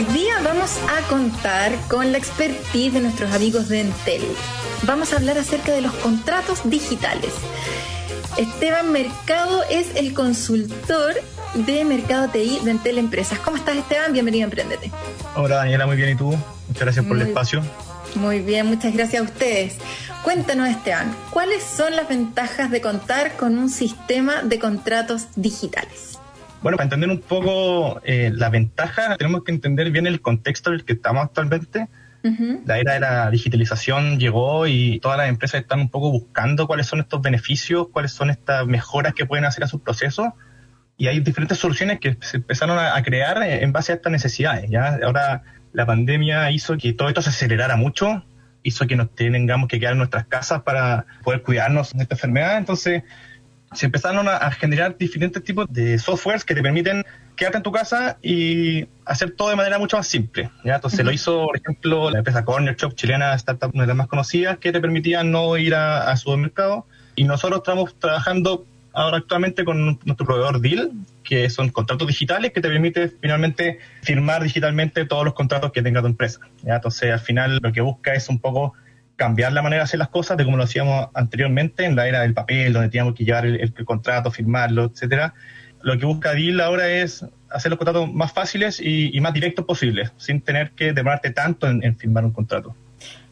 Hoy día vamos a contar con la expertise de nuestros amigos de Entel. Vamos a hablar acerca de los contratos digitales. Esteban Mercado es el consultor de Mercado TI de Entel Empresas. ¿Cómo estás, Esteban? Bienvenido a Emprendete. Hola, Daniela, muy bien. ¿Y tú? Muchas gracias por el espacio. Muy bien, muchas gracias a ustedes. Cuéntanos, Esteban, ¿cuáles son las ventajas de contar con un sistema de contratos digitales? Bueno, para entender un poco eh, la ventaja, tenemos que entender bien el contexto en el que estamos actualmente. La era de la digitalización llegó y todas las empresas están un poco buscando cuáles son estos beneficios, cuáles son estas mejoras que pueden hacer a sus procesos. Y hay diferentes soluciones que se empezaron a, crear en base a estas necesidades. ¿ya? Ahora la pandemia hizo que todo esto se acelerara mucho, hizo que nos tengamos que quedar en nuestras casas para poder cuidarnos de esta enfermedad. Entonces, se empezaron a, generar diferentes tipos de softwares que te permiten quedarte en tu casa y hacer todo de manera mucho más simple. ¿ya? Entonces lo hizo, por ejemplo, la empresa Corner Shop chilena, startup una de las más conocidas, que te permitía no ir a, a supermercado. Y nosotros estamos trabajando ahora actualmente con nuestro proveedor Deal, que son contratos digitales que te permite finalmente firmar digitalmente todos los contratos que tenga tu empresa. ¿ya? Entonces, al final lo que busca es un poco cambiar la manera de hacer las cosas de como lo hacíamos anteriormente en la era del papel, donde teníamos que llevar el, contrato, firmarlo, etcétera. Lo que busca Deal ahora es hacer los contratos más fáciles y, más directos posibles, sin tener que demorarte tanto en firmar un contrato.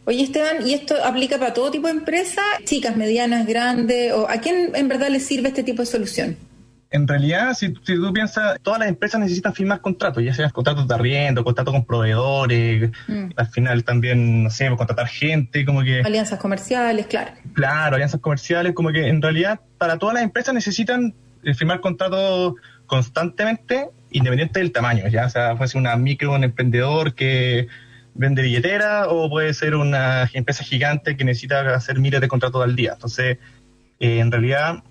Oye, Esteban, ¿y esto aplica para todo tipo de empresas? Chicas, medianas, grandes, o ¿a quién en verdad le sirve este tipo de solución? En realidad, si, tú piensas, todas las empresas necesitan firmar contratos, ya sean contratos de arriendo, contratos con proveedores, mm. al final también, no sé, contratar gente, como que... Alianzas comerciales, claro. Claro, alianzas comerciales, como que en realidad para todas las empresas necesitan eh, firmar contratos constantemente, independiente del tamaño, ya o sea, puede ser una micro, un emprendedor que vende billetera o puede ser una empresa gigante que necesita hacer miles de contratos al día. Entonces, eh, en realidad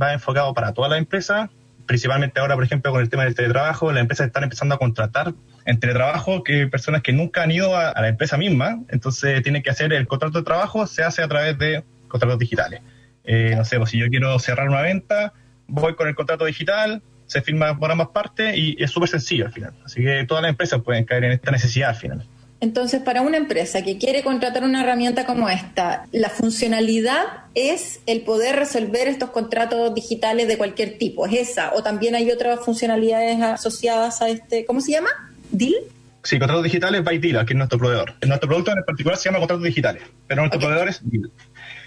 va enfocado para toda la empresa, principalmente ahora, por ejemplo, con el tema del teletrabajo, las empresas están empezando a contratar en teletrabajo que personas que nunca han ido a, la empresa misma, entonces tienen que hacer el contrato de trabajo, se hace a través de contratos digitales. Eh, no sé, pues si yo quiero cerrar una venta, voy con el contrato digital, se firma por ambas partes y es súper sencillo al final. Así que todas las empresas pueden caer en esta necesidad al final. Entonces, para una empresa que quiere contratar una herramienta como esta, la funcionalidad es el poder resolver estos contratos digitales de cualquier tipo. ¿Es esa? ¿O también hay otras funcionalidades asociadas a este, ¿cómo se llama? ¿Deal? Sí, contratos digitales by Deal, que es nuestro proveedor. Nuestro producto en particular se llama contratos digitales, pero nuestro proveedor es Deal.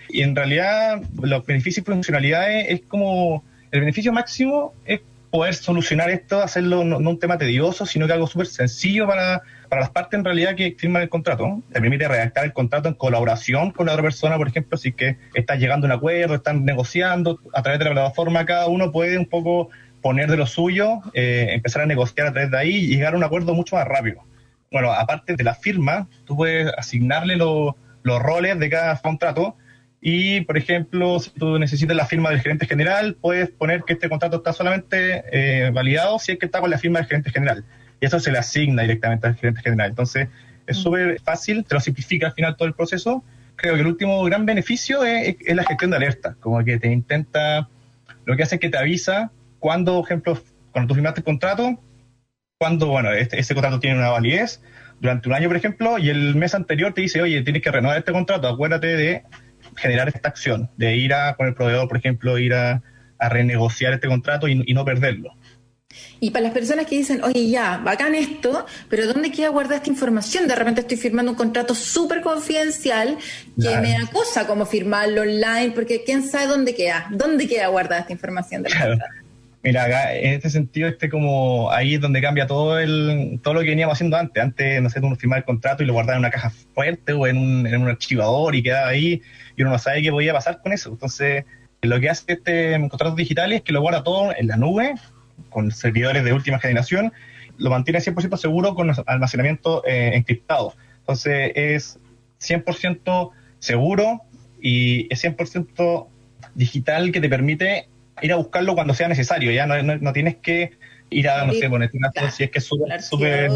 Y en realidad, los beneficios y funcionalidades es como. El beneficio máximo es poder solucionar esto, hacerlo no, un tema tedioso, sino que algo súper sencillo para, para las partes en realidad que firman el contrato. Te permite redactar el contrato en colaboración con la otra persona, por ejemplo, si que estás llegando a un acuerdo, están negociando a través de la plataforma, cada uno puede un poco poner de lo suyo, eh, empezar a negociar a través de ahí y llegar a un acuerdo mucho más rápido. Bueno, aparte de la firma, tú puedes asignarle los roles de cada contrato y, por ejemplo, si tú necesitas la firma del gerente general, puedes poner que este contrato está solamente eh, validado si es que está con la firma del gerente general. Y eso se le asigna directamente al gerente general. Entonces, es mm. súper fácil, te lo simplifica al final todo el proceso. Creo que el último gran beneficio es, la gestión de alerta, como que te intenta, lo que hace es que te avisa cuando, por ejemplo, cuando tú firmaste el contrato, cuando, bueno, este, este contrato tiene una validez durante un año, por ejemplo, y el mes anterior te dice, oye, tienes que renovar este contrato, acuérdate de generar esta acción, de ir a, con el proveedor, por ejemplo, ir a, renegociar este contrato y, no perderlo. Y para las personas que dicen, oye, ya, bacán esto, pero ¿dónde queda guardada esta información? De repente estoy firmando un contrato súper confidencial que me acosa como firmarlo online, porque quién sabe dónde queda, dónde queda guardada esta información del contrato. Mira, en este sentido, este como ahí es donde cambia todo el todo lo que veníamos haciendo antes. Antes, no sé, uno firmaba el contrato y lo guardaba en una caja fuerte o en un, en un archivador y quedaba ahí y uno no sabe qué podía pasar con eso. Entonces, lo que hace este contrato digital es que lo guarda todo en la nube, con servidores de última generación, lo mantiene 100% seguro con almacenamiento eh, encriptado. Entonces, es 100% seguro y es 100% digital que te permite ir a buscarlo cuando sea necesario, ya no, no, tienes que ir a, no sé, poner si es que es súper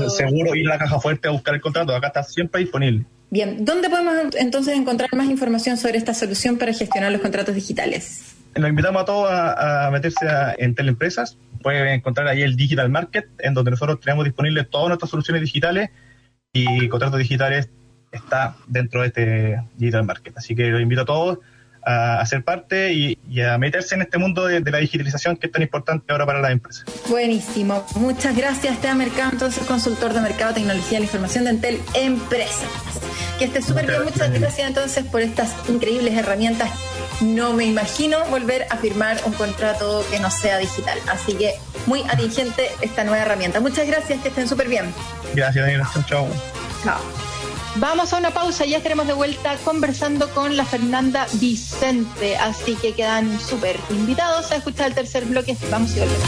seguro ir a la caja fuerte a buscar el contrato, acá está siempre disponible. Bien, ¿dónde podemos entonces encontrar más información sobre esta solución para gestionar los contratos digitales? Los invitamos a todos a, meterse a, en Teleempresas, Pueden encontrar ahí el Digital Market, en donde nosotros tenemos disponibles todas nuestras soluciones digitales y contratos digitales está dentro de este Digital Market. Así que los invito a todos a, ser parte y, a meterse en este mundo de, la digitalización que es tan importante ahora para las empresas. Buenísimo. Muchas gracias, Esteban Mercado, entonces consultor de Mercado, Tecnología y la Información de Entel Empresas. Que esté súper bien. Muchas gracias entonces por estas increíbles herramientas. No me imagino volver a firmar un contrato que no sea digital. Así que muy atingente esta nueva herramienta. Muchas gracias, que estén súper bien. Gracias, Daniel. Chao. Chao. Vamos a una pausa, ya estaremos de vuelta conversando con la Fernanda Vicente, así que quedan súper invitados a escuchar el tercer bloque. Vamos y volvemos.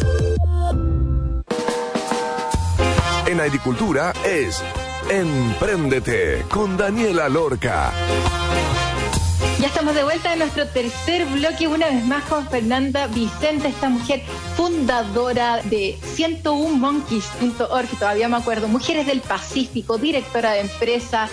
En agricultura es Empréndete con Daniela Lorca. Ya estamos de vuelta en nuestro tercer bloque, una vez más con Fernanda Vicente, esta mujer fundadora de 101monkeys.org, todavía me acuerdo, Mujeres del Pacífico, directora de empresa,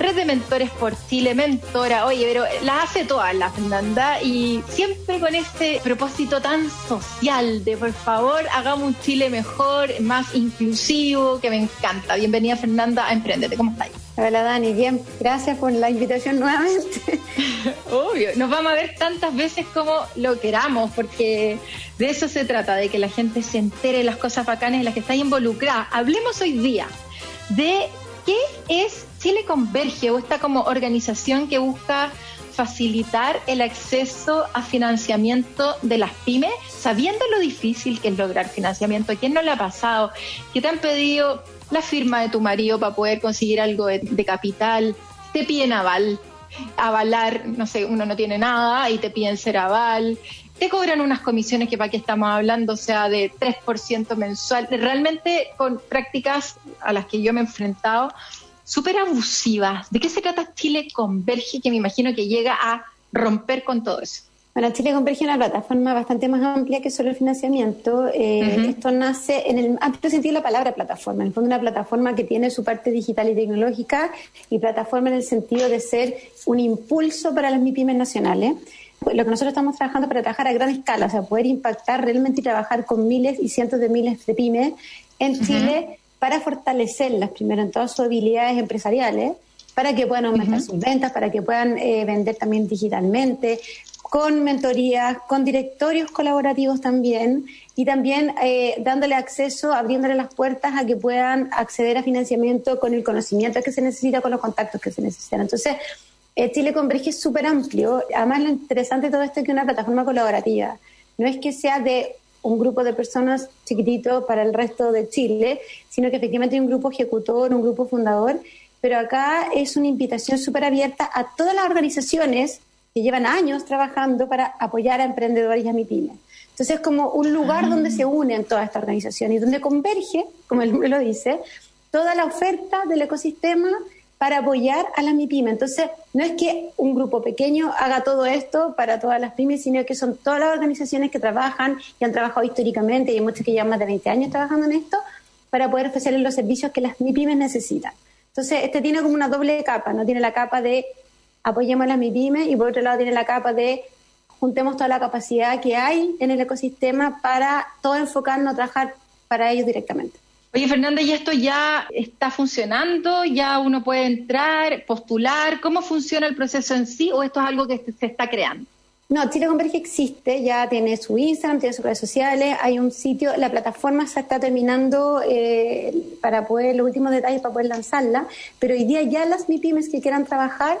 Red de Mentores por Chile, mentora, oye, pero las hace todas la Fernanda y siempre con ese propósito tan social de por favor hagamos un Chile mejor, más inclusivo, que me encanta. Bienvenida Fernanda a Emprendete, ¿cómo estáis? Hola Dani, bien, gracias por la invitación nuevamente. Obvio, nos vamos a ver tantas veces como lo queramos, porque de eso se trata, de que la gente se entere de las cosas bacanas en las que está involucrada. Hablemos hoy día de qué es Chile Converge o esta como organización que busca facilitar el acceso a financiamiento de las pymes, sabiendo lo difícil que es lograr financiamiento. ¿A quién no le ha pasado? Que te han pedido la firma de tu marido para poder conseguir algo de, capital, te piden aval, avalar, no sé, uno no tiene nada y te piden ser aval, te cobran unas comisiones que para qué estamos hablando, o sea, de 3% mensual, realmente con prácticas a las que yo me he enfrentado súper abusivas. ¿De qué se trata Chile Converge, que me imagino que llega a romper con todo eso? Bueno, Chile Converge es una plataforma bastante más amplia que solo el financiamiento. Eh, esto nace en el amplio sentido de la palabra plataforma. En el fondo, una plataforma que tiene su parte digital y tecnológica y plataforma en el sentido de ser un impulso para las MIPIMES nacionales. Lo que nosotros estamos trabajando para trabajar a gran escala, o sea, poder impactar realmente y trabajar con miles y cientos de miles de pymes en Chile para fortalecerlas primero en todas sus habilidades empresariales, para que puedan aumentar sus ventas, para que puedan eh, vender también digitalmente, con mentorías, con directorios colaborativos también y también eh, dándole acceso, abriéndole las puertas a que puedan acceder a financiamiento con el conocimiento que se necesita, con los contactos que se necesitan. Entonces, eh, Chile Converge es súper amplio. Además, lo interesante de todo esto es que es una plataforma colaborativa. No es que sea de un grupo de personas chiquitito para el resto de Chile, sino que efectivamente hay un grupo ejecutor, un grupo fundador, pero acá es una invitación súper abierta a todas las organizaciones que llevan años trabajando para apoyar a emprendedores y a MIPYME. Entonces es como un lugar donde ah. se unen todas estas organizaciones y donde converge, como el nombre lo dice, toda la oferta del ecosistema para apoyar a las MIPYME. Entonces, no es que un grupo pequeño haga todo esto para todas las pymes, sino que son todas las organizaciones que trabajan y han trabajado históricamente, y hay muchos que llevan más de 20 años trabajando en esto, para poder ofrecerles los servicios que las MIPYMES necesitan. Entonces, este tiene como una doble capa, ¿no? Tiene la capa de apoyemos a las MIPYMES y por otro lado tiene la capa de juntemos toda la capacidad que hay en el ecosistema para todo enfocarnos a trabajar para ellos directamente. Oye, Fernanda, ¿y esto ya está funcionando? ¿Ya uno puede entrar, postular? ¿Cómo funciona el proceso en sí o esto es algo que se está creando? No, Chile Converge existe, ya tiene su Instagram, tiene sus redes sociales, hay un sitio, la plataforma se está terminando eh, para poder, los últimos detalles para poder lanzarla, pero hoy día ya las MIPIMES que quieran trabajar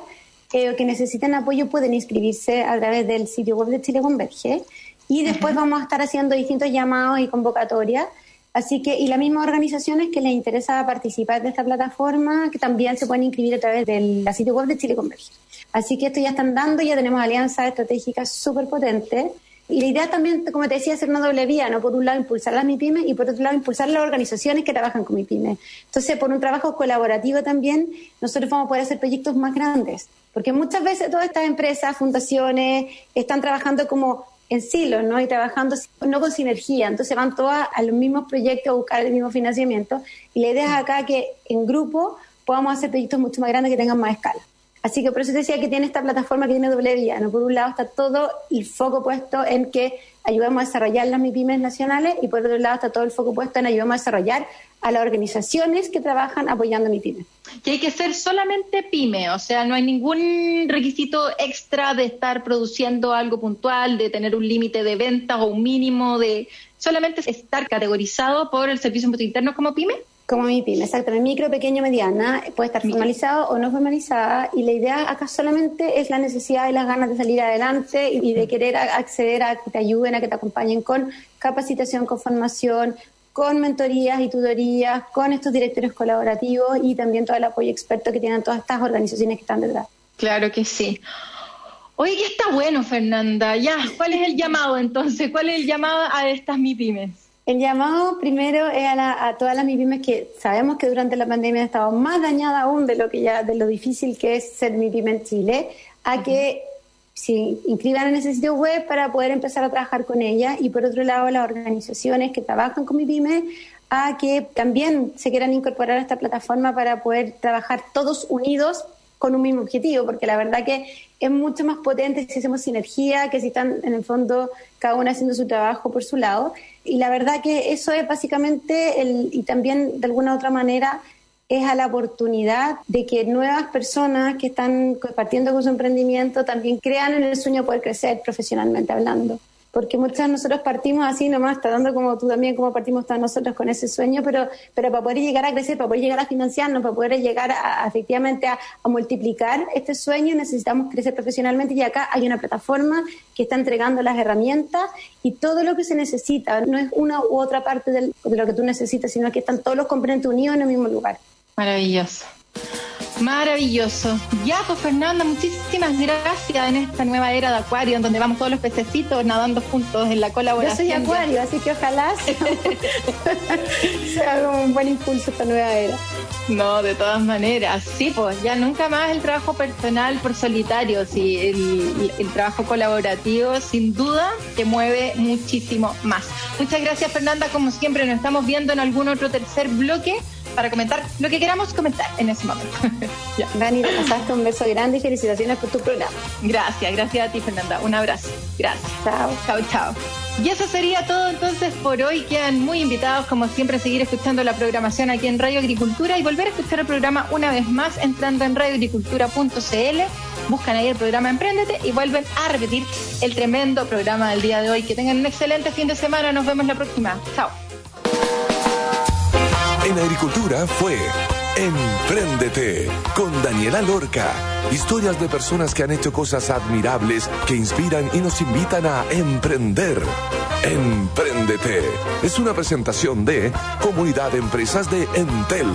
eh, o que necesiten apoyo pueden inscribirse a través del sitio web de Chile Converge y después vamos a estar haciendo distintos llamados y convocatorias Así que, y las mismas organizaciones que les interesa participar de esta plataforma, que también se pueden inscribir a través del sitio web de Chile Converge. Así que esto ya están dando, ya tenemos alianzas estratégicas súper potentes. Y la idea también, como te decía, es hacer una doble vía, ¿no? Por un lado, impulsar las MIPIMES y por otro lado, impulsar las organizaciones que trabajan con MIPIMES. Entonces, por un trabajo colaborativo también, nosotros vamos a poder hacer proyectos más grandes. Porque muchas veces todas estas empresas, fundaciones, están trabajando como en silos, ¿no? Y trabajando no con sinergia. Entonces van todas a los mismos proyectos a buscar el mismo financiamiento. Y la idea es acá que en grupo podamos hacer proyectos mucho más grandes que tengan más escala. Así que por eso decía que tiene esta plataforma que tiene doble vía. ¿no? Por un lado está todo el foco puesto en que ayudamos a desarrollar las MIPIMES nacionales y por otro lado está todo el foco puesto en ayudamos a desarrollar a las organizaciones que trabajan apoyando MIPIMES. Que hay que ser solamente PYME, o sea, no hay ningún requisito extra de estar produciendo algo puntual, de tener un límite de ventas o un mínimo de... Solamente estar categorizado por el Servicio Impuesto Interno como PYME. Como mi pyme, exacto. El micro, pequeño, mediana puede estar formalizado o no formalizada y la idea acá solamente es la necesidad y las ganas de salir adelante y de querer acceder a que te ayuden, a que te acompañen con capacitación, con formación, con mentorías y tutorías, con estos directores colaborativos y también todo el apoyo experto que tienen todas estas organizaciones que están detrás. Claro que sí. Oye, que está bueno, Fernanda. Ya, ¿cuál es el llamado entonces? ¿Cuál es el llamado a estas MIPIMES? El llamado primero es a, todas las MIPIMES que sabemos que durante la pandemia han estado más dañadas aún de lo que ya de lo difícil que es ser MIPIME en Chile, a que se inscriban en ese sitio web para poder empezar a trabajar con ella y por otro lado las organizaciones que trabajan con MIPIME a que también se quieran incorporar a esta plataforma para poder trabajar todos unidos con un mismo objetivo, porque la verdad que es mucho más potente si hacemos sinergia que si están en el fondo cada uno haciendo su trabajo por su lado. Y la verdad que eso es básicamente, el, y también de alguna otra manera, es a la oportunidad de que nuevas personas que están compartiendo con su emprendimiento también crean en el sueño de poder crecer profesionalmente hablando porque muchos de nosotros partimos así nomás, tratando como tú también, como partimos todos nosotros con ese sueño, pero, pero para poder llegar a crecer, para poder llegar a financiarnos, para poder llegar a, efectivamente a, multiplicar este sueño, necesitamos crecer profesionalmente y acá hay una plataforma que está entregando las herramientas y todo lo que se necesita, no es una u otra parte de lo que tú necesitas, sino que están todos los componentes unidos en el mismo lugar. Maravilloso. Maravilloso. Ya, pues Fernanda, muchísimas gracias en esta nueva era de Acuario, en donde vamos todos los pececitos nadando juntos en la colaboración. Yo soy Acuario, así que ojalá sea, un buen impulso esta nueva era. No, de todas maneras, sí, pues ya nunca más el trabajo personal por solitario, sí, el, el trabajo colaborativo sin duda te mueve muchísimo más. Muchas gracias Fernanda, como siempre nos estamos viendo en algún otro tercer bloque para comentar lo que queramos comentar en ese momento. Dani, te pasaste un beso grande y felicitaciones por tu programa. Gracias, gracias a ti, Fernanda. Un abrazo. Gracias. Chao. Chao, chao. Y eso sería todo entonces por hoy. Quedan muy invitados, como siempre, a seguir escuchando la programación aquí en Radio Agricultura y volver a escuchar el programa una vez más entrando en radioagricultura.cl. Buscan ahí el programa Emprendete y vuelven a repetir el tremendo programa del día de hoy. Que tengan un excelente fin de semana. Nos vemos la próxima. Chao en agricultura fue Empréndete con Daniela Lorca. Historias de personas que han hecho cosas admirables que inspiran y nos invitan a emprender. Empréndete es una presentación de Comunidad de Empresas de Entel.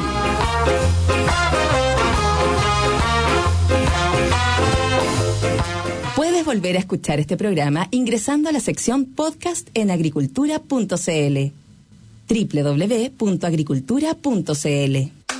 Puedes volver a escuchar este programa ingresando a la sección podcast en agricultura.cl www.agricultura.cl.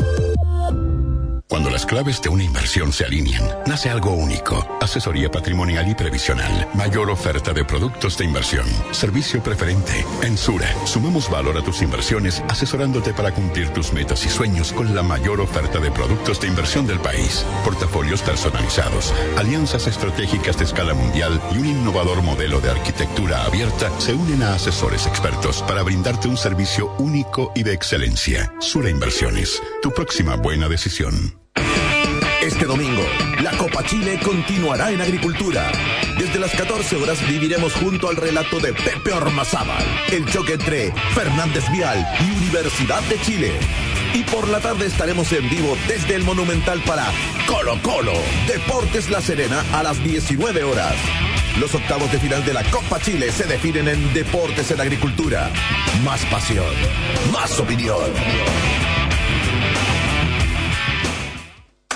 Peace. Cuando las claves de una inversión se alinean, nace algo único. Asesoría patrimonial y previsional. Mayor oferta de productos de inversión. Servicio preferente. En Sura, sumamos valor a tus inversiones asesorándote para cumplir tus metas y sueños con la mayor oferta de productos de inversión del país. Portafolios personalizados, alianzas estratégicas de escala mundial y un innovador modelo de arquitectura abierta se unen a asesores expertos para brindarte un servicio único y de excelencia. Sura Inversiones, tu próxima buena decisión. Este domingo, la Copa Chile continuará en agricultura. Desde las 14 horas viviremos junto al relato de Pepe Ormazábal, el choque entre Fernández Vial y Universidad de Chile. Y por la tarde estaremos en vivo desde el Monumental para Colo Colo, Deportes La Serena a las 19 horas. Los octavos de final de la Copa Chile se definen en Deportes en Agricultura. Más pasión, más opinión.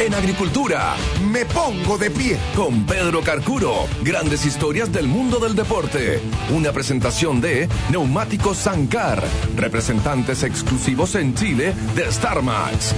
En agricultura, me pongo de pie con Pedro Carcuro. Grandes historias del mundo del deporte. Una presentación de Neumáticos Sancar, representantes exclusivos en Chile de StarMax.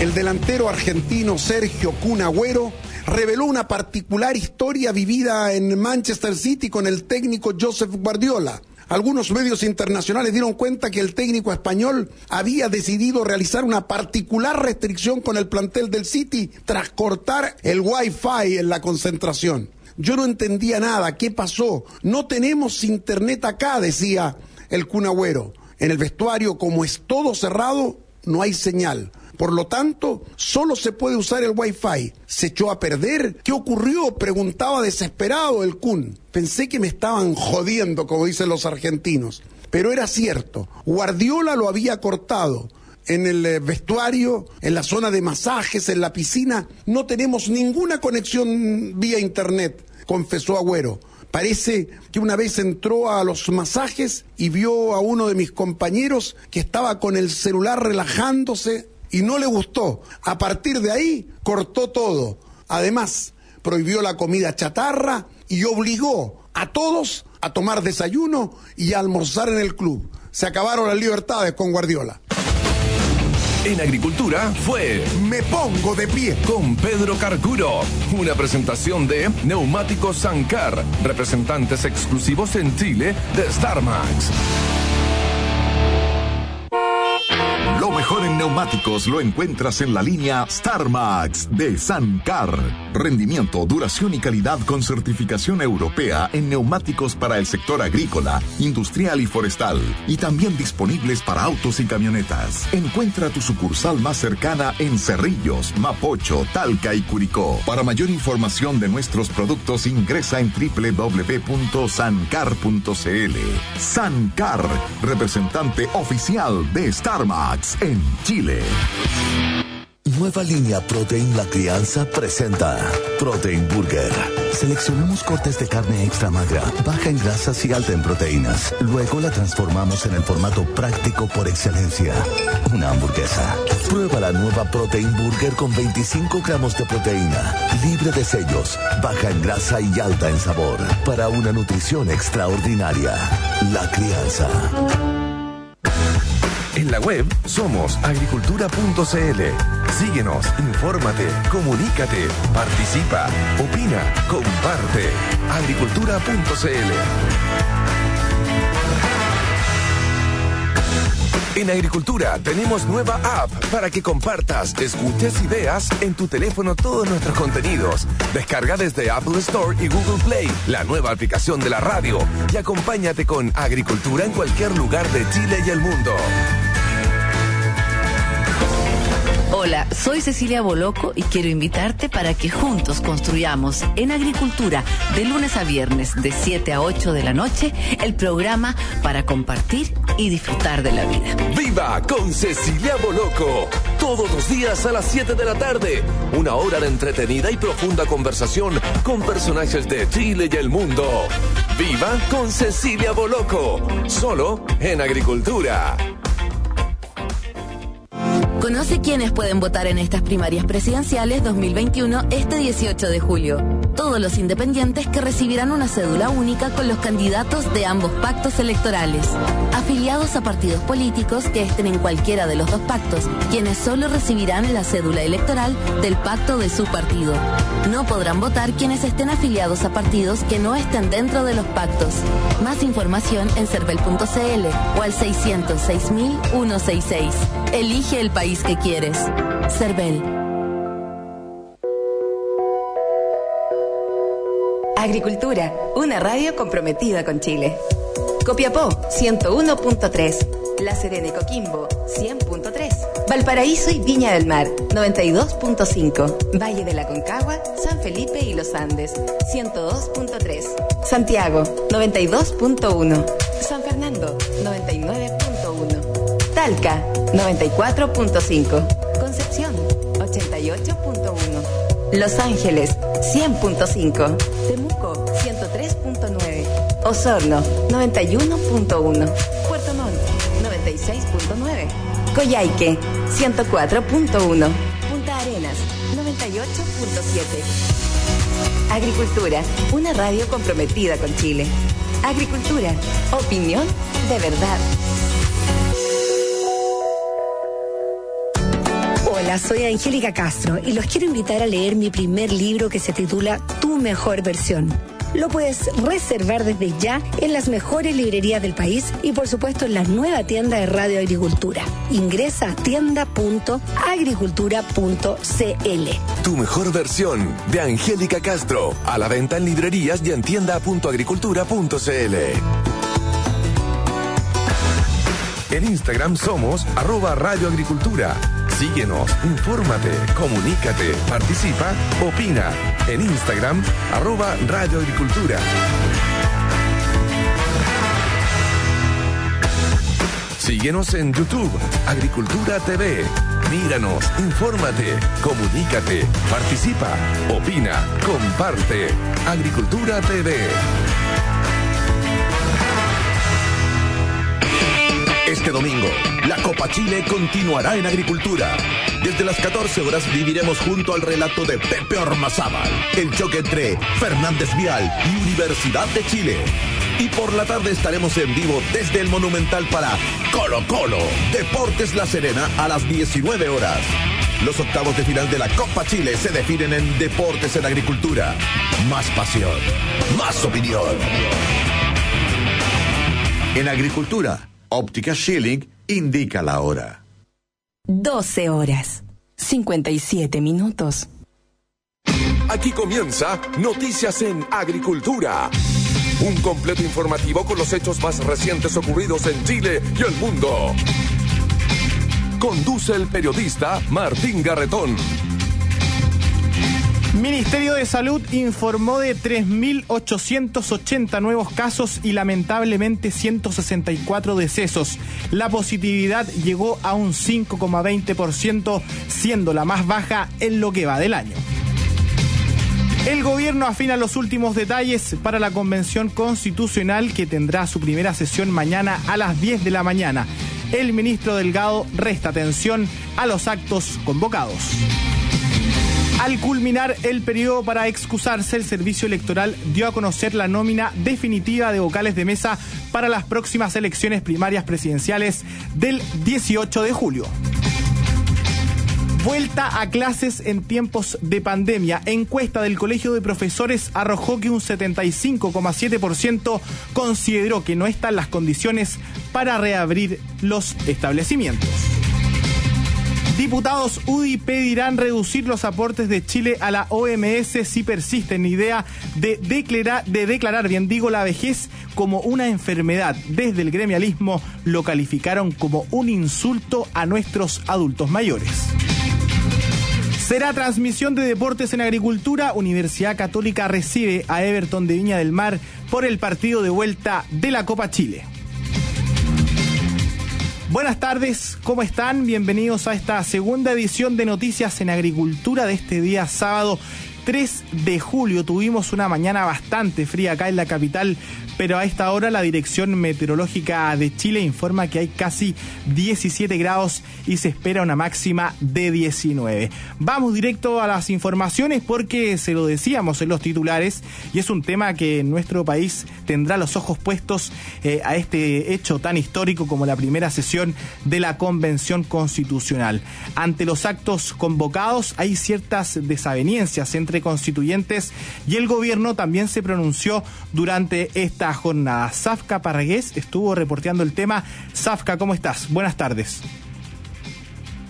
El delantero argentino Sergio Cunagüero reveló una particular historia vivida en Manchester City con el técnico Joseph Guardiola. Algunos medios internacionales dieron cuenta que el técnico español había decidido realizar una particular restricción con el plantel del City tras cortar el Wi-Fi en la concentración. Yo no entendía nada, ¿qué pasó? No tenemos internet acá, decía el cunagüero. En el vestuario, como es todo cerrado, no hay señal. Por lo tanto, solo se puede usar el Wi-Fi. ¿Se echó a perder? ¿Qué ocurrió? Preguntaba desesperado el Kun. Pensé que me estaban jodiendo, como dicen los argentinos. Pero era cierto. Guardiola lo había cortado. En el eh, vestuario, en la zona de masajes, en la piscina, no tenemos ninguna conexión vía internet, confesó Agüero. Parece que una vez entró a los masajes y vio a uno de mis compañeros que estaba con el celular relajándose y no le gustó. A partir de ahí cortó todo. Además, prohibió la comida chatarra y obligó a todos a tomar desayuno y a almorzar en el club. Se acabaron las libertades con Guardiola. En agricultura fue Me Pongo de Pie con Pedro Carcuro. Una presentación de Neumáticos Sancar, representantes exclusivos en Chile de StarMax. Lo mejor en neumáticos lo encuentras en la línea StarMax de Sancar. Rendimiento, duración y calidad con certificación europea en neumáticos para el sector agrícola, industrial y forestal. Y también disponibles para autos y camionetas. Encuentra tu sucursal más cercana en Cerrillos, Mapocho, Talca y Curicó. Para mayor información de nuestros productos ingresa en www.sancar.cl. Sancar, representante oficial de StarMax en Chile. Nueva línea Protein La Crianza presenta Protein Burger. Seleccionamos cortes de carne extra magra, baja en grasas y alta en proteínas. Luego la transformamos en el formato práctico por excelencia. Una hamburguesa. Prueba la nueva Protein Burger con 25 gramos de proteína, libre de sellos, baja en grasa y alta en sabor. Para una nutrición extraordinaria. La Crianza. En la web somos agricultura.cl. Síguenos, infórmate, comunícate, participa, opina, comparte. Agricultura.cl. En Agricultura tenemos nueva app para que compartas, escuches y veas en tu teléfono todos nuestros contenidos. Descarga desde Apple Store y Google Play la nueva aplicación de la radio y acompáñate con Agricultura en cualquier lugar de Chile y el mundo. Hola, soy Cecilia Boloco y quiero invitarte para que juntos construyamos en agricultura de lunes a viernes de 7 a 8 de la noche el programa para compartir y disfrutar de la vida. ¡Viva con Cecilia Boloco! Todos los días a las 7 de la tarde. Una hora de entretenida y profunda conversación con personajes de Chile y el mundo. ¡Viva con Cecilia Boloco! Solo en agricultura. Conoce quiénes pueden votar en estas primarias presidenciales 2021 este 18 de julio. Todos los independientes que recibirán una cédula única con los candidatos de ambos pactos electorales. Afiliados a partidos políticos que estén en cualquiera de los dos pactos, quienes solo recibirán la cédula electoral del pacto de su partido. No podrán votar quienes estén afiliados a partidos que no estén dentro de los pactos. Más información en cervel.cl o al 606.166. Elige el país que quieres. Cervel. Agricultura, una radio comprometida con Chile. Copiapó, 101.3. La Serena y Coquimbo, 100.3. Valparaíso y Viña del Mar, 92.5. Valle de la Concagua, San Felipe y Los Andes, 102.3. Santiago, 92.1. San Fernando, 99.1. Talca, 94.5. Concepción, 88.1. Los Ángeles, 100.5. Temuco, 103.9. Osorno, 91.1. Puerto Montt, 96.9. Coyhaique, 104.1. Punta Arenas, 98.7. Agricultura, una radio comprometida con Chile. Agricultura, opinión de verdad. Soy Angélica Castro y los quiero invitar a leer mi primer libro que se titula Tu mejor versión. Lo puedes reservar desde ya en las mejores librerías del país y por supuesto en la nueva tienda de Radio Agricultura. Ingresa a tienda.agricultura.cl. Tu mejor versión de Angélica Castro. A la venta en librerías y en tienda.agricultura.cl. En Instagram somos arroba Radio Agricultura. Síguenos, infórmate, comunícate, participa, opina. En Instagram, arroba Radio Agricultura. Síguenos en YouTube, Agricultura TV. Míranos, infórmate, comunícate, participa, opina, comparte. Agricultura TV. Este domingo, la Copa Chile continuará en agricultura. Desde las 14 horas viviremos junto al relato de Pepe Ormazábal, el choque entre Fernández Vial y Universidad de Chile. Y por la tarde estaremos en vivo desde el Monumental para Colo Colo, Deportes La Serena a las 19 horas. Los octavos de final de la Copa Chile se definen en Deportes en Agricultura. Más pasión, más opinión. En Agricultura, Óptica Schilling indica la hora. 12 horas, 57 minutos. Aquí comienza Noticias en Agricultura. Un completo informativo con los hechos más recientes ocurridos en Chile y el mundo. Conduce el periodista Martín Garretón. Ministerio de Salud informó de 3.880 nuevos casos y lamentablemente 164 decesos. La positividad llegó a un 5,20%, siendo la más baja en lo que va del año. El gobierno afina los últimos detalles para la convención constitucional que tendrá su primera sesión mañana a las 10 de la mañana. El ministro Delgado resta atención a los actos convocados. Al culminar el periodo para excusarse, el servicio electoral dio a conocer la nómina definitiva de vocales de mesa para las próximas elecciones primarias presidenciales del 18 de julio. Vuelta a clases en tiempos de pandemia. Encuesta del Colegio de Profesores arrojó que un 75,7% consideró que no están las condiciones para reabrir los establecimientos. Diputados UDI pedirán reducir los aportes de Chile a la OMS si persiste en la idea de declarar, de declarar, bien digo, la vejez como una enfermedad. Desde el gremialismo lo calificaron como un insulto a nuestros adultos mayores. Será transmisión de deportes en agricultura. Universidad Católica recibe a Everton de Viña del Mar por el partido de vuelta de la Copa Chile. Buenas tardes, ¿cómo están? Bienvenidos a esta segunda edición de Noticias en Agricultura de este día sábado 3 de julio. Tuvimos una mañana bastante fría acá en la capital, pero a esta hora la Dirección Meteorológica de Chile informa que hay casi 17 grados y se espera una máxima de 19. Vamos directo a las informaciones porque se lo decíamos en los titulares y es un tema que en nuestro país tendrá los ojos puestos eh, a este hecho tan histórico como la primera sesión de la Convención Constitucional. Ante los actos convocados hay ciertas desavenencias entre constituyentes y el gobierno también se pronunció durante esta jornada. Zafka Parragués estuvo reporteando el tema. Zafka, ¿cómo estás? Buenas tardes.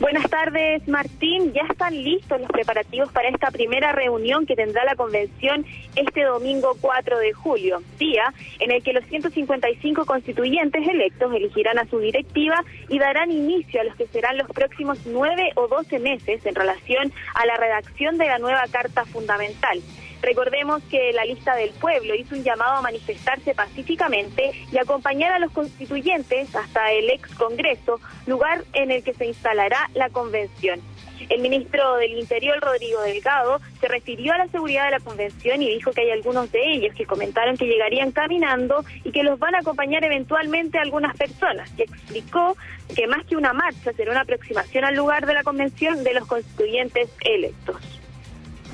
Buenas tardes, Martín. Ya están listos los preparativos para esta primera reunión que tendrá la convención este domingo 4 de julio, día en el que los 155 constituyentes electos elegirán a su directiva y darán inicio a los que serán los próximos nueve o doce meses en relación a la redacción de la nueva Carta Fundamental. Recordemos que la lista del pueblo hizo un llamado a manifestarse pacíficamente y acompañar a los constituyentes hasta el ex Congreso, lugar en el que se instalará la convención. El ministro del Interior, Rodrigo Delgado, se refirió a la seguridad de la convención y dijo que hay algunos de ellos que comentaron que llegarían caminando y que los van a acompañar eventualmente algunas personas, y explicó que más que una marcha será una aproximación al lugar de la convención de los constituyentes electos.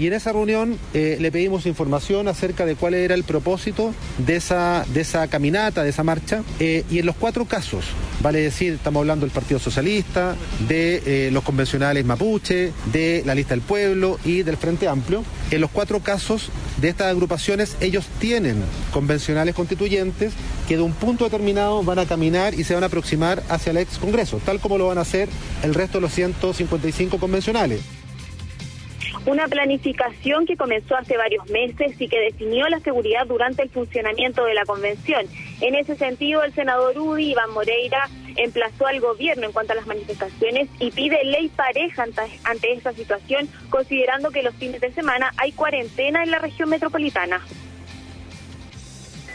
Y en esa reunión eh, le pedimos información acerca de cuál era el propósito de esa, de esa caminata, de esa marcha. Eh, y en los cuatro casos, vale decir, estamos hablando del Partido Socialista, de eh, los convencionales mapuche, de la lista del pueblo y del Frente Amplio. En los cuatro casos de estas agrupaciones, ellos tienen convencionales constituyentes que de un punto determinado van a caminar y se van a aproximar hacia el ex Congreso, tal como lo van a hacer el resto de los 155 convencionales una planificación que comenzó hace varios meses y que definió la seguridad durante el funcionamiento de la convención. En ese sentido, el senador Udi Iván Moreira emplazó al gobierno en cuanto a las manifestaciones y pide ley pareja ante, esta situación, considerando que los fines de semana hay cuarentena en la región metropolitana.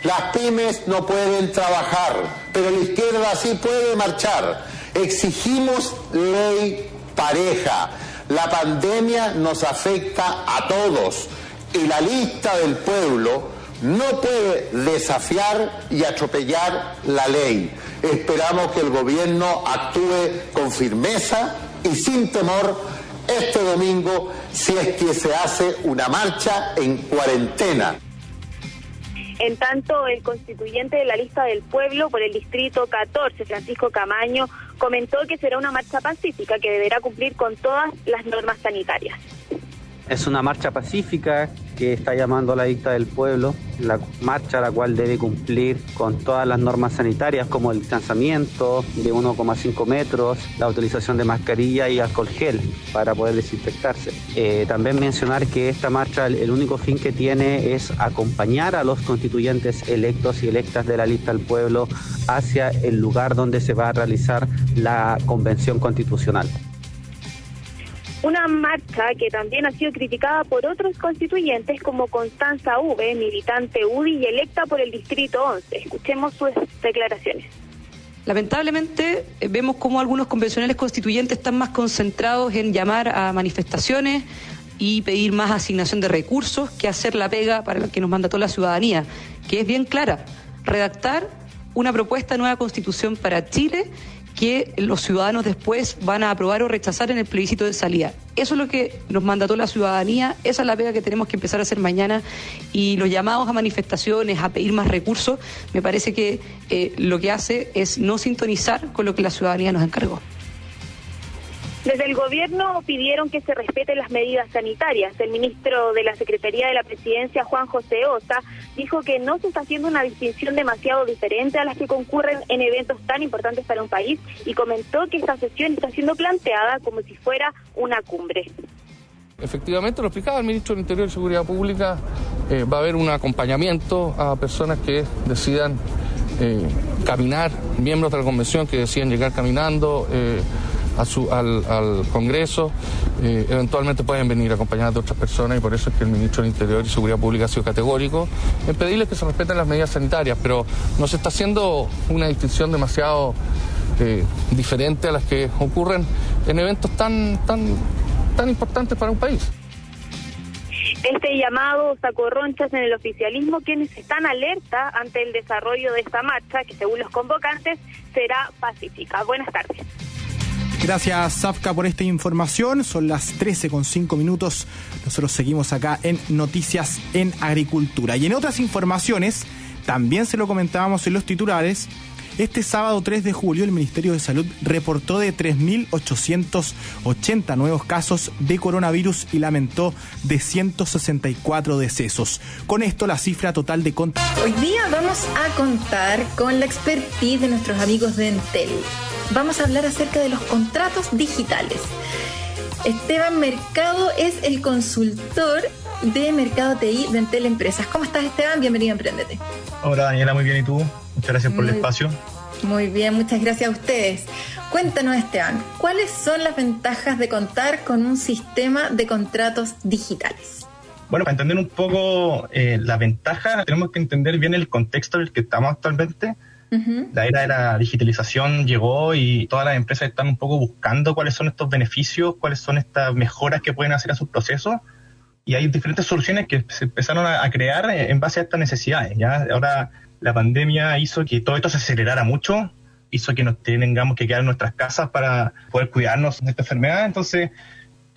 Las pymes no pueden trabajar, pero la izquierda sí puede marchar. Exigimos ley pareja la pandemia nos afecta a todos y la lista del pueblo no puede desafiar y atropellar la ley. Esperamos que el gobierno actúe con firmeza y sin temor este domingo si es que se hace una marcha en cuarentena. En tanto, el constituyente de la lista del pueblo por el distrito 14, Francisco Camaño, comentó que será una marcha pacífica que deberá cumplir con todas las normas sanitarias. Es una marcha pacífica que está llamando a la dicta del pueblo, la marcha la cual debe cumplir con todas las normas sanitarias como el distanciamiento de 1,5 metros, la utilización de mascarilla y alcohol gel para poder desinfectarse. Eh, también mencionar que esta marcha el único fin que tiene es acompañar a los constituyentes electos y electas de la lista del pueblo hacia el lugar donde se va a realizar la convención constitucional. Una marcha que también ha sido criticada por otros constituyentes como Constanza V, militante UDI y electa por el Distrito 11. Escuchemos sus declaraciones. Lamentablemente eh, vemos cómo algunos convencionales constituyentes están más concentrados en llamar a manifestaciones y pedir más asignación de recursos que hacer la pega para la que nos mandató la ciudadanía, que es bien clara, redactar una propuesta de nueva constitución para Chile que los ciudadanos después van a aprobar o rechazar en el plebiscito de salida. Eso es lo que nos mandató la ciudadanía, esa es la pega que tenemos que empezar a hacer mañana y los llamados a manifestaciones, a pedir más recursos, me parece que eh, lo que hace es no sintonizar con lo que la ciudadanía nos encargó. Desde el gobierno pidieron que se respeten las medidas sanitarias. El ministro de la Secretaría de la Presidencia, Juan José Osa, dijo que no se está haciendo una distinción demasiado diferente a las que concurren en eventos tan importantes para un país y comentó que esta sesión está siendo planteada como si fuera una cumbre. Efectivamente, lo explicaba el ministro del Interior y Seguridad Pública, eh, va a haber un acompañamiento a personas que decidan eh, caminar, miembros de la convención que decidan llegar caminando. Eh, al, Congreso, eh, eventualmente pueden venir acompañadas de otras personas y por eso es que el ministro del Interior y Seguridad Pública ha sido categórico en pedirles que se respeten las medidas sanitarias, pero no se está haciendo una distinción demasiado eh, diferente a las que ocurren en eventos tan, tan, tan importantes para un país. Este llamado sacó ronchas en el oficialismo, quienes están alerta ante el desarrollo de esta marcha, que según los convocantes será pacífica. Buenas tardes. Gracias, Zafka, por esta información. Son las 13 con 5 minutos. Nosotros seguimos acá en Noticias en Agricultura. Y en otras informaciones, también se lo comentábamos en los titulares, este sábado 3 de julio el Ministerio de Salud reportó de 3.880 nuevos casos de coronavirus y lamentó de 164 decesos. Con esto la cifra total de contagios. Hoy día vamos a contar con la expertise de nuestros amigos de Entel. Vamos a hablar acerca de los contratos digitales. Esteban Mercado es el consultor de Mercado TI de Entel Empresas. ¿Cómo estás, Esteban? Bienvenido a Emprendete. Hola, Daniela, muy bien. ¿Y tú? Muchas gracias por el espacio. Muy bien, muchas gracias a ustedes. Cuéntanos, Esteban, ¿cuáles son las ventajas de contar con un sistema de contratos digitales? Bueno, para entender un poco eh, la ventaja, tenemos que entender bien el contexto en el que estamos actualmente. La era de la digitalización llegó y todas las empresas están un poco buscando cuáles son estos beneficios, cuáles son estas mejoras que pueden hacer a sus procesos. Y hay diferentes soluciones que se empezaron a, a crear en base a estas necesidades. ¿ya? Ahora la pandemia hizo que todo esto se acelerara mucho, hizo que nos tengamos que quedar en nuestras casas para poder cuidarnos de esta enfermedad. Entonces,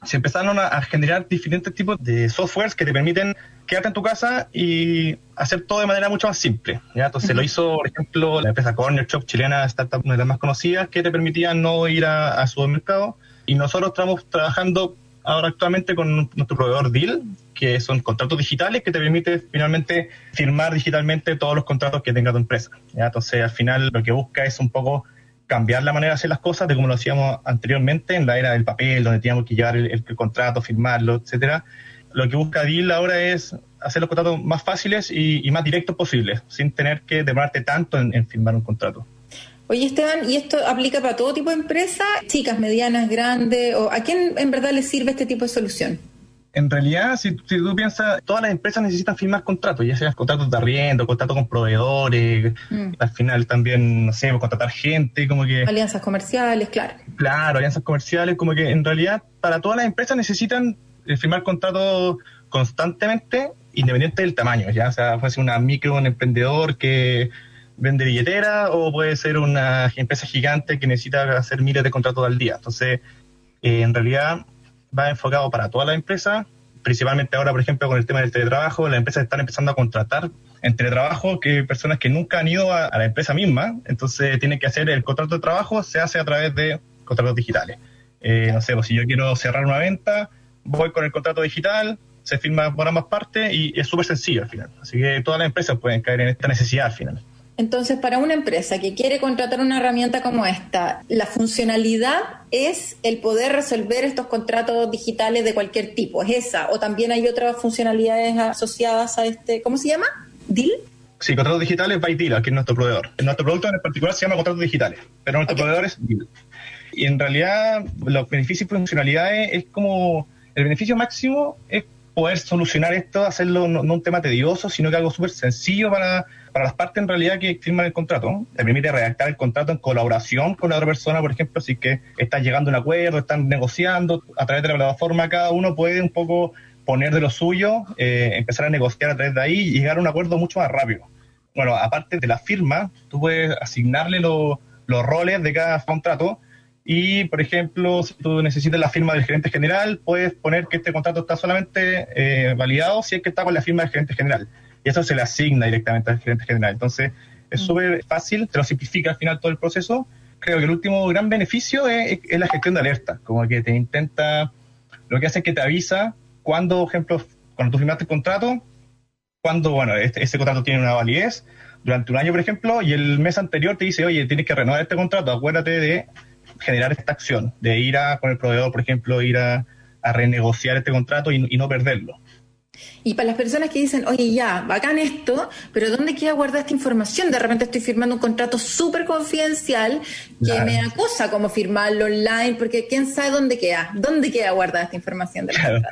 se empezaron a, generar diferentes tipos de softwares que te permiten quedarte en tu casa y hacer todo de manera mucho más simple. ¿ya? Entonces lo hizo, por ejemplo, la empresa Corner Shop chilena, startup una de las más conocidas, que te permitía no ir a, a supermercado. Y nosotros estamos trabajando ahora actualmente con nuestro proveedor Deal, que son contratos digitales que te permite finalmente firmar digitalmente todos los contratos que tenga tu empresa. Entonces, al final lo que busca es un poco cambiar la manera de hacer las cosas de como lo hacíamos anteriormente en la era del papel, donde teníamos que llevar el, contrato, firmarlo, etcétera. Lo que busca Deal ahora es hacer los contratos más fáciles y, más directos posibles, sin tener que demorarte tanto en, firmar un contrato. Oye, Esteban, ¿y esto aplica para todo tipo de empresas? Chicas, medianas, grandes, o ¿a quién en verdad les sirve este tipo de solución? En realidad, si, tú piensas, todas las empresas necesitan firmar contratos, ya sean contratos de arriendo, contratos con proveedores, mm. al final también, no sé, contratar gente, como que... Alianzas comerciales, claro. Claro, alianzas comerciales, como que en realidad para todas las empresas necesitan eh, firmar contratos constantemente, independiente del tamaño, ya o sea, puede ser una micro, un emprendedor que vende billetera o puede ser una empresa gigante que necesita hacer miles de contratos al día. Entonces, eh, en realidad va enfocado para toda la empresa, principalmente ahora, por ejemplo, con el tema del teletrabajo, las empresas están empezando a contratar en teletrabajo que personas que nunca han ido a, la empresa misma, entonces tienen que hacer el contrato de trabajo, se hace a través de contratos digitales. Eh, no sé, pues, si yo quiero cerrar una venta, voy con el contrato digital, se firma por ambas partes y es súper sencillo al final. Así que todas las empresas pueden caer en esta necesidad al final. Entonces, para una empresa que quiere contratar una herramienta como esta, la funcionalidad es el poder resolver estos contratos digitales de cualquier tipo. ¿Es esa? ¿O también hay otras funcionalidades asociadas a este, ¿cómo se llama? ¿DIL? Sí, contratos digitales by DIL, aquí es nuestro proveedor. Nuestro producto en particular se llama contratos digitales, pero nuestro proveedor es DIL. Y en realidad, los beneficios y funcionalidades es como. El beneficio máximo es poder solucionar esto, hacerlo no, un tema tedioso, sino que algo súper sencillo para, para, las partes en realidad que firman el contrato. Te permite redactar el contrato en colaboración con la otra persona, por ejemplo, si que están llegando a un acuerdo, están negociando a través de la plataforma, cada uno puede un poco poner de lo suyo, eh, empezar a negociar a través de ahí y llegar a un acuerdo mucho más rápido. Bueno, aparte de la firma, tú puedes asignarle los roles de cada contrato y, por ejemplo, si tú necesitas la firma del gerente general, puedes poner que este contrato está solamente eh, validado si es que está con la firma del gerente general. Y eso se le asigna directamente al gerente general. Entonces, es mm. súper fácil, te lo simplifica al final todo el proceso. Creo que el último gran beneficio es, la gestión de alerta, como que te intenta, lo que hace es que te avisa cuando, por ejemplo, cuando tú firmaste el contrato, cuando, bueno, este, este, contrato tiene una validez durante un año, por ejemplo, y el mes anterior te dice, oye, tienes que renovar este contrato, acuérdate de generar esta acción, de ir a, con el proveedor, por ejemplo, ir a, renegociar este contrato y, no perderlo. Y para las personas que dicen, oye, ya, bacán esto, pero ¿dónde queda guardada esta información? De repente estoy firmando un contrato súper confidencial que me acosa como firmarlo online, porque quién sabe dónde queda, dónde queda guardada esta información de la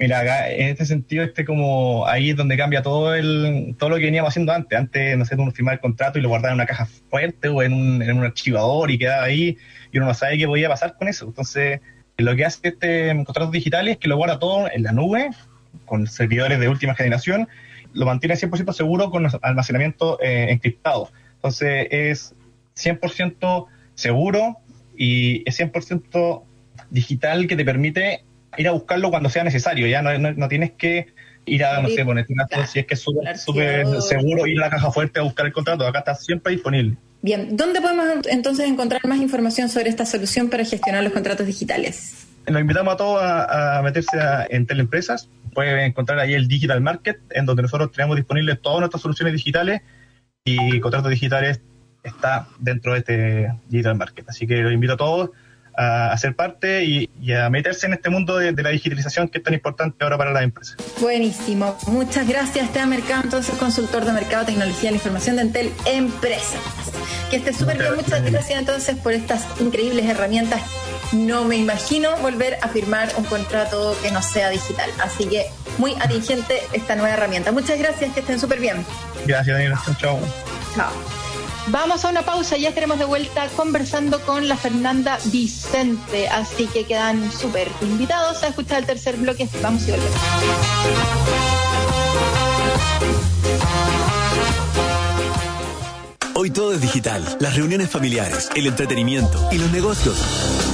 Mira, acá, en este sentido, este como ahí es donde cambia todo el todo lo que veníamos haciendo antes. Antes, no sé, uno firmaba el contrato y lo guardaba en una caja fuerte o en un, en un archivador y quedaba ahí y uno no sabe qué podía pasar con eso. Entonces, lo que hace este contrato digital es que lo guarda todo en la nube, con servidores de última generación, lo mantiene 100% seguro con almacenamiento eh, encriptado. Entonces, es 100% seguro y es 100% digital que te permite ir a buscarlo cuando sea necesario, ya no, no, tienes que ir a, no sé, poner si es que es súper seguro ir a la caja fuerte a buscar el contrato, acá está siempre disponible. Bien, ¿dónde podemos entonces encontrar más información sobre esta solución para gestionar los contratos digitales? Los invitamos a todos a, meterse en Teleempresas. Pueden encontrar ahí el Digital Market, en donde nosotros tenemos disponibles todas nuestras soluciones digitales y contratos digitales está dentro de este Digital Market. Así que los invito a todos a, ser parte y, a meterse en este mundo de, la digitalización que es tan importante ahora para las empresas. Buenísimo. Muchas gracias, Esteban Mercado, entonces consultor de Mercado, Tecnología y la Información de Entel Empresas. Que esté súper bien. Muchas gracias entonces por estas increíbles herramientas. No me imagino volver a firmar un contrato que no sea digital. Así que muy atingente esta nueva herramienta. Muchas gracias, que estén súper bien. Gracias, Daniel. Chao. Chao. Vamos a una pausa, ya estaremos de vuelta conversando con la Fernanda Vicente, así que quedan súper invitados a escuchar el tercer bloque. Vamos y volvemos. Hoy todo es digital, las reuniones familiares, el entretenimiento y los negocios.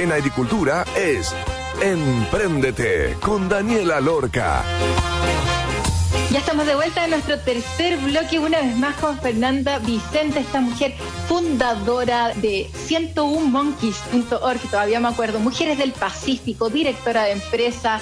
En agricultura es Empréndete con Daniela Lorca. Ya estamos de vuelta en nuestro tercer bloque, una vez más con Fernanda Vicente, esta mujer fundadora de 101monkeys.org, todavía me acuerdo, Mujeres del Pacífico, directora de empresa,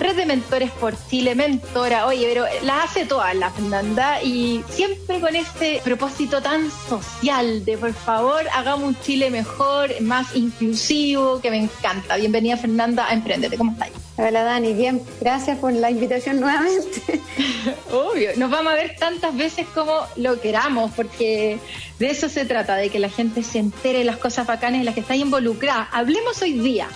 Red de Mentores por Chile, mentora, oye, pero la hace toda la Fernanda y siempre con este propósito tan social de por favor hagamos un Chile mejor, más inclusivo, que me encanta. Bienvenida Fernanda a Emprendete, ¿cómo estás? Hola Dani, bien, gracias por la invitación nuevamente. Obvio, nos vamos a ver tantas veces como lo queramos, porque de eso se trata, de que la gente se entere de las cosas bacanas en las que está involucrada. Hablemos hoy día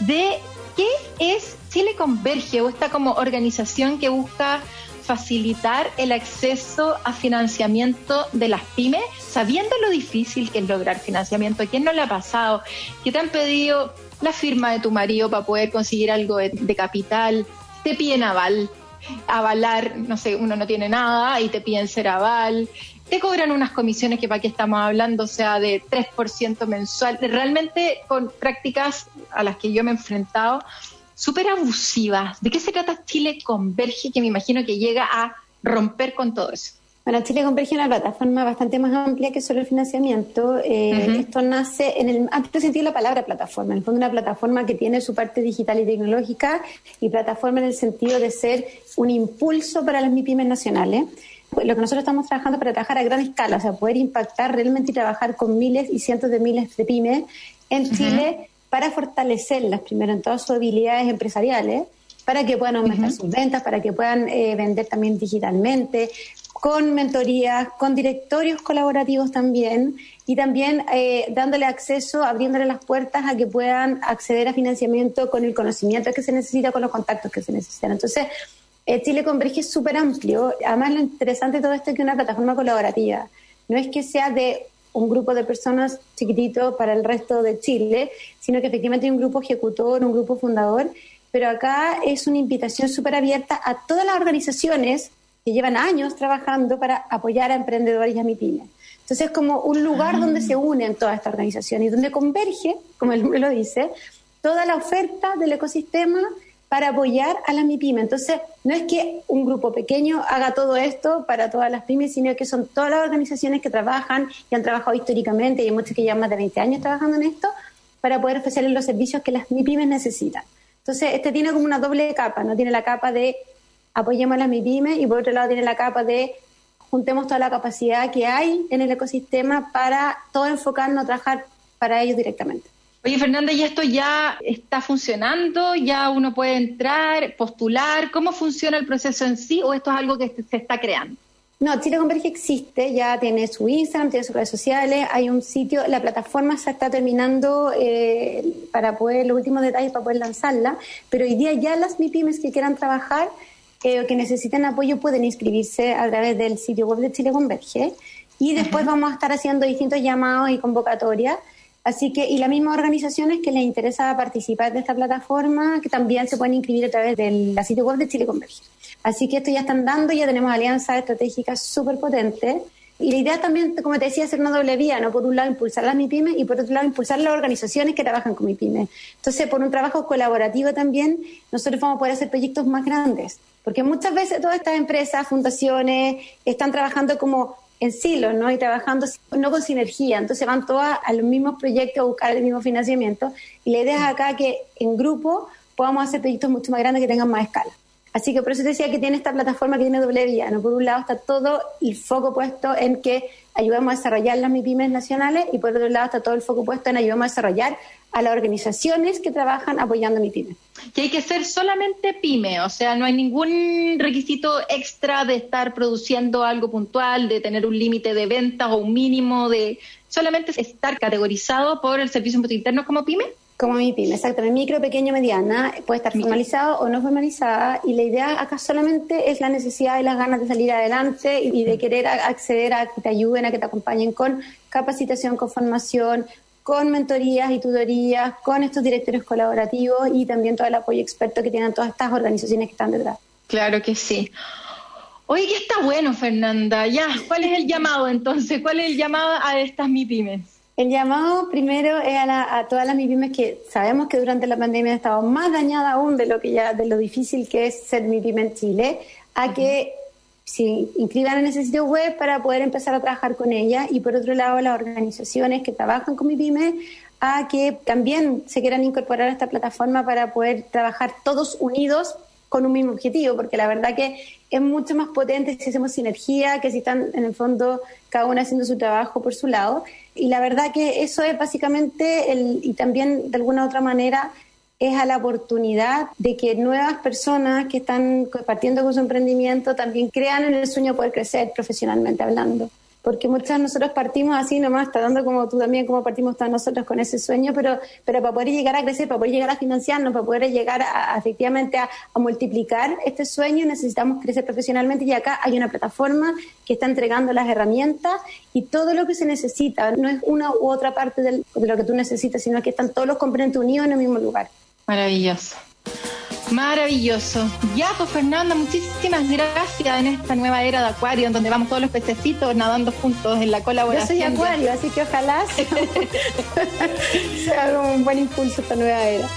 de qué es Chile Converge o esta como organización que busca facilitar el acceso a financiamiento de las pymes, sabiendo lo difícil que es lograr financiamiento. ¿Quién no le ha pasado? ¿Qué te han pedido la firma de tu marido para poder conseguir algo de, capital? Te piden aval, avalar, no sé, uno no tiene nada y te piden ser aval. Te cobran unas comisiones que para qué estamos hablando, o sea, de 3% mensual. Realmente con prácticas a las que yo me he enfrentado, súper abusivas. ¿De qué se trata Chile Converge, que me imagino que llega a romper con todo eso? Bueno, Chile Converge es una plataforma bastante más amplia que solo el financiamiento. Eh, esto nace en el amplio sentido de la palabra plataforma. En el fondo, una plataforma que tiene su parte digital y tecnológica y plataforma en el sentido de ser un impulso para las MIPIMES nacionales. Lo que nosotros estamos trabajando para trabajar a gran escala, o sea, poder impactar realmente y trabajar con miles y cientos de miles de pymes en Chile para fortalecerlas primero en todas sus habilidades empresariales, para que puedan aumentar sus ventas, para que puedan eh, vender también digitalmente, con mentorías, con directorios colaborativos también y también eh, dándole acceso, abriéndole las puertas a que puedan acceder a financiamiento con el conocimiento que se necesita, con los contactos que se necesitan. Entonces, eh, Chile Converge es súper amplio. Además, lo interesante de todo esto es que es una plataforma colaborativa. No es que sea de un grupo de personas chiquitito para el resto de Chile, sino que efectivamente hay un grupo ejecutor, un grupo fundador, pero acá es una invitación súper abierta a todas las organizaciones que llevan años trabajando para apoyar a emprendedores y a MIPYME. Entonces es como un lugar ah. donde se unen todas estas organizaciones y donde converge, como el nombre lo dice, toda la oferta del ecosistema para apoyar a las MIPYME. Entonces, no es que un grupo pequeño haga todo esto para todas las pymes, sino que son todas las organizaciones que trabajan y han trabajado históricamente, y hay muchos que llevan más de 20 años trabajando en esto, para poder ofrecerles los servicios que las MIPYMES necesitan. Entonces, este tiene como una doble capa, ¿no? Tiene la capa de apoyemos a las MIPYMES y por otro lado tiene la capa de juntemos toda la capacidad que hay en el ecosistema para todo enfocarnos a trabajar para ellos directamente. Oye, Fernanda, ¿y esto ya está funcionando? ¿Ya uno puede entrar, postular? ¿Cómo funciona el proceso en sí o esto es algo que se está creando? No, Chile Converge existe, ya tiene su Instagram, tiene sus redes sociales, hay un sitio, la plataforma se está terminando eh, para poder, los últimos detalles para poder lanzarla, pero hoy día ya las MIPIMES que quieran trabajar eh, o que necesiten apoyo pueden inscribirse a través del sitio web de Chile Converge y después vamos a estar haciendo distintos llamados y convocatorias Así que, y las mismas organizaciones que les interesa participar de esta plataforma, que también se pueden inscribir a través de la sitio web de Chile Converge. Así que esto ya están dando, ya tenemos alianzas estratégicas súper potentes. Y la idea también, como te decía, hacer una doble vía, ¿no? Por un lado, impulsar las MIPIMES y por otro lado, impulsar las organizaciones que trabajan con MIPIMES. Entonces, por un trabajo colaborativo también, nosotros vamos a poder hacer proyectos más grandes. Porque muchas veces todas estas empresas, fundaciones, están trabajando como en silos, ¿no? Y trabajando no con sinergia. Entonces van todas a los mismos proyectos a buscar el mismo financiamiento. Y la idea es acá que en grupo podamos hacer proyectos mucho más grandes que tengan más escala. Así que por eso decía que tiene esta plataforma que tiene doble vía. ¿no? Por un lado está todo el foco puesto en que ayudemos a desarrollar las MIPIMES nacionales y por otro lado está todo el foco puesto en ayudemos a desarrollar a las organizaciones que trabajan apoyando MIPIMES. Que hay que ser solamente pyme, o sea, no hay ningún requisito extra de estar produciendo algo puntual, de tener un límite de ventas o un mínimo de... Solamente estar categorizado por el Servicio Interno como pyme. Como mi pyme, exactamente. Micro, pequeño, mediana, puede estar formalizado o no formalizada. Y la idea acá solamente es la necesidad y las ganas de salir adelante y de querer acceder a que te ayuden, a que te acompañen con capacitación, con formación, con mentorías y tutorías, con estos directores colaborativos y también todo el apoyo experto que tienen todas estas organizaciones que están detrás. Claro que sí. Oye, que está bueno, Fernanda. Ya, ¿cuál es el llamado entonces? ¿Cuál es el llamado a estas MIPIMES? El llamado primero es a, todas las MIPIMES que sabemos que durante la pandemia han estado más dañadas aún de lo que ya de lo difícil que es ser MIPIME en Chile, a que se inscriban en ese sitio web para poder empezar a trabajar con ella y por otro lado las organizaciones que trabajan con MIPIME a que también se quieran incorporar a esta plataforma para poder trabajar todos unidos con un mismo objetivo, porque la verdad que es mucho más potente si hacemos sinergia, que si están en el fondo cada uno haciendo su trabajo por su lado. Y la verdad que eso es básicamente, el, y también de alguna otra manera, es a la oportunidad de que nuevas personas que están compartiendo con su emprendimiento también crean en el sueño de poder crecer profesionalmente hablando porque muchas de nosotros partimos así nomás, dando como tú también, como partimos todos nosotros con ese sueño, pero, pero para poder llegar a crecer, para poder llegar a financiarnos, para poder llegar a, efectivamente a, multiplicar este sueño, necesitamos crecer profesionalmente y acá hay una plataforma que está entregando las herramientas y todo lo que se necesita, no es una u otra parte de lo que tú necesitas, sino que están todos los componentes unidos en el mismo lugar. Maravilloso. Maravilloso. Ya, pues Fernanda, muchísimas gracias en esta nueva era de Acuario, en donde vamos todos los pececitos nadando juntos en la colaboración. Yo soy Acuario, así que ojalá sea, un buen impulso esta nueva era.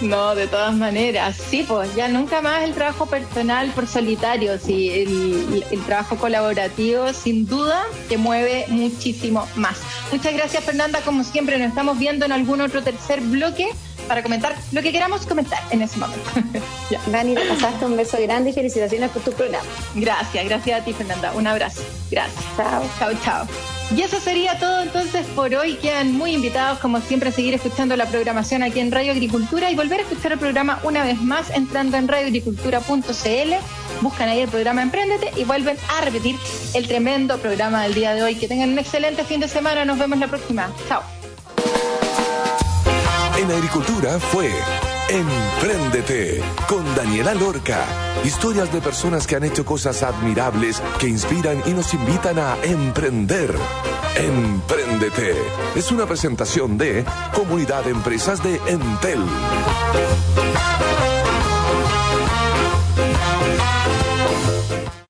No, de todas maneras, sí, pues ya nunca más el trabajo personal por solitario, sí, el, el trabajo colaborativo sin duda que mueve muchísimo más. Muchas gracias Fernanda, como siempre nos estamos viendo en algún otro tercer bloque para comentar lo que queramos comentar en ese momento. Dani, te pasaste un beso grande y felicitaciones por tu programa. Gracias, gracias a ti, Fernanda. Un abrazo. Gracias. Chao. Chao, chao. Y eso sería todo entonces por hoy. Quedan muy invitados, como siempre, a seguir escuchando la programación aquí en Radio Agricultura y volver a escuchar el programa una vez más entrando en radioagricultura.cl. Buscan ahí el programa Emprendete y vuelven a repetir el tremendo programa del día de hoy. Que tengan un excelente fin de semana. Nos vemos la próxima. Chao en Agricultura fue Empréndete con Daniela Lorca. Historias de personas que han hecho cosas admirables que inspiran y nos invitan a emprender. Empréndete es una presentación de Comunidad de Empresas de Entel.